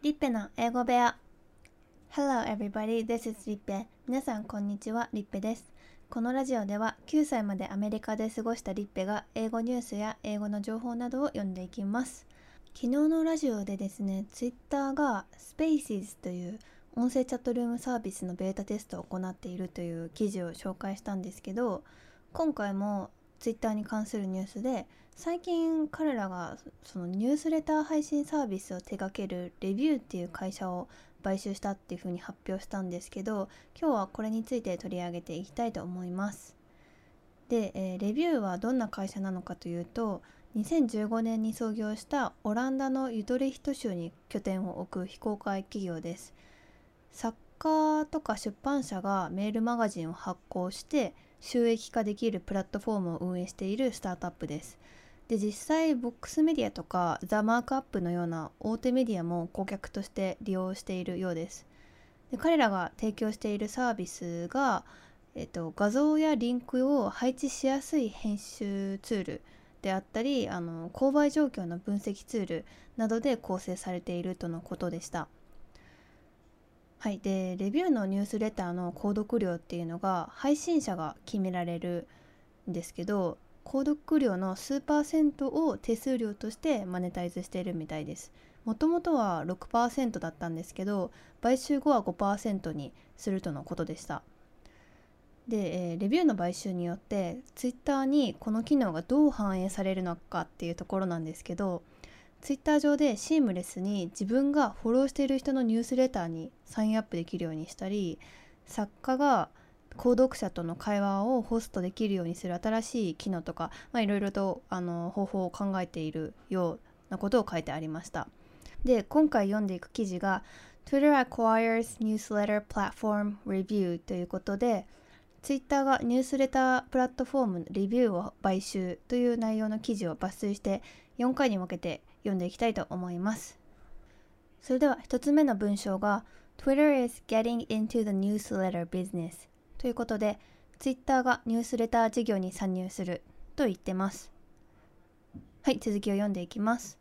リッペの英語部屋。Hello everybody, this is リッペ皆さんこんにちは、リッペです。このラジオでは9歳までアメリカで過ごしたリッペが英語ニュースや英語の情報などを読んでいきます。昨日のラジオでですね、Twitter が Spaces という音声チャットルームサービスのベータテストを行っているという記事を紹介したんですけど今回も Twitter に関するニュースで最近彼らがそのニュースレター配信サービスを手掛けるレビューっていう会社を買収したっていうふうに発表したんですけど今日はこれについて取り上げていきたいと思います。で、えー、レビューはどんな会社なのかというと2015年に創業したオランダのユトレヒト州に拠点を置く非公開企業です。作家とか出版社がメールマガジンを発行して収益化できるプラットフォームを運営しているスタートアップです。で実際ボックスメディアとかザ・マークアップのような大手メディアも顧客として利用しているようです。で彼らが提供しているサービスが、えっと、画像やリンクを配置しやすい編集ツールであったりあの購買状況の分析ツールなどで構成されているとのことでした。はい、でレビューのニュースレターの購読料っていうのが配信者が決められるんですけど購読料の数パーセントを手数料としてマネタイズしているみたいです。もともとは6%だったんですけど買収後は5%にするとのことでした。で、えー、レビューの買収によってツイッターにこの機能がどう反映されるのかっていうところなんですけどツイッター上でシームレスに自分がフォローしている人のニュースレターにサインアップできるようにしたり作家が購読者との会話をホストできるようにする新しい機能とかいろいろとあの方法を考えているようなことを書いてありました。で今回読んでいく記事が Twitter acquires newsletter platform review ということで Twitter がニュースレタープラットフォームレビューを買収という内容の記事を抜粋して4回に分けて読んでいきたいと思います。それでは1つ目の文章が Twitter is getting into the newsletter business. ということで、ツイッターがニュースレター事業に参入すると言ってます。はい、続きを読んでいきます。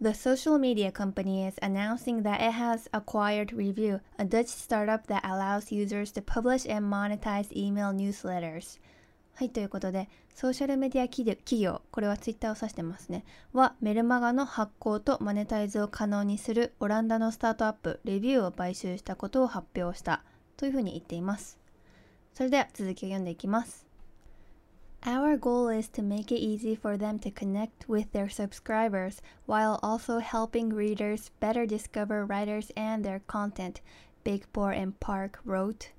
The social media company is announcing that it has acquired Review, a Dutch startup that allows users to publish and monetize email newsletters. はい、ということで、ソーシャルメディア企業、これはツイッターを指してますね、はメルマガの発行とマネタイズを可能にするオランダのスタートアップ、レビューを買収したことを発表したというふうに言っています。それでは続きを読んでいきます。Our goal is to make it easy for them to connect with their subscribers while also helping readers better discover writers and their content, Big Boar and Park wrote.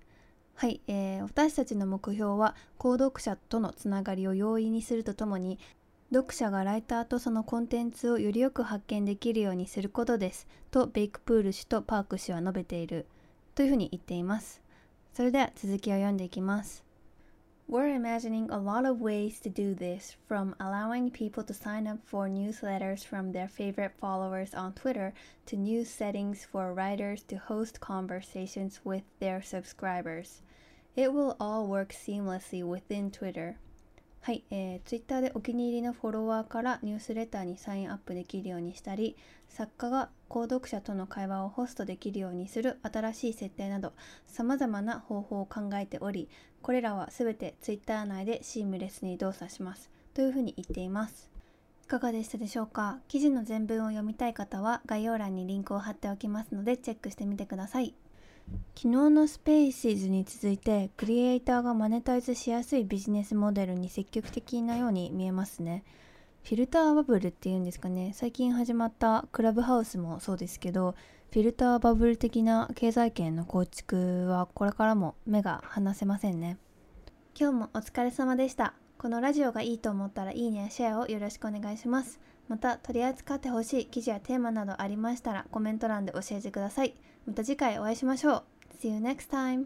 はい、えー、私たちの目標は購読者とのつながりを容易にするとともに読者がライターとそのコンテンツをよりよく発見できるようにすることですとベイクプール氏とパーク氏は述べているというふうに言っています。それでは続きを読んでいきます。We're imagining a lot of ways to do this, from allowing people to sign up for newsletters from their favorite followers on Twitter to new settings for writers to host conversations with their subscribers. It will all work seamlessly within Twitter. はい、えー、Twitter でお気に入りのフォロワーからニュースレターにサインアップできるようにしたり、作家が購読者との会話をホストできるようにする新しい設定など、様々な方法を考えており、これらはすべて Twitter 内でシームレスに動作します。というふうに言っています。いかがでしたでしょうか？記事の全文を読みたい方は概要欄にリンクを貼っておきますのでチェックしてみてください。昨日のスペーシーズに続いてクリエイターがマネタイズしやすいビジネスモデルに積極的なように見えますね。フィルターバブルっていうんですかね最近始まったクラブハウスもそうですけどフィルターバブル的な経済圏の構築はこれからも目が離せませんね。今日もお疲れ様でした。このラジオがいいと思ったらいいねやシェアをよろしくお願いします。また取り扱ってほしい記事やテーマなどありましたらコメント欄で教えてください。また次回お会いしましょう。See you next time!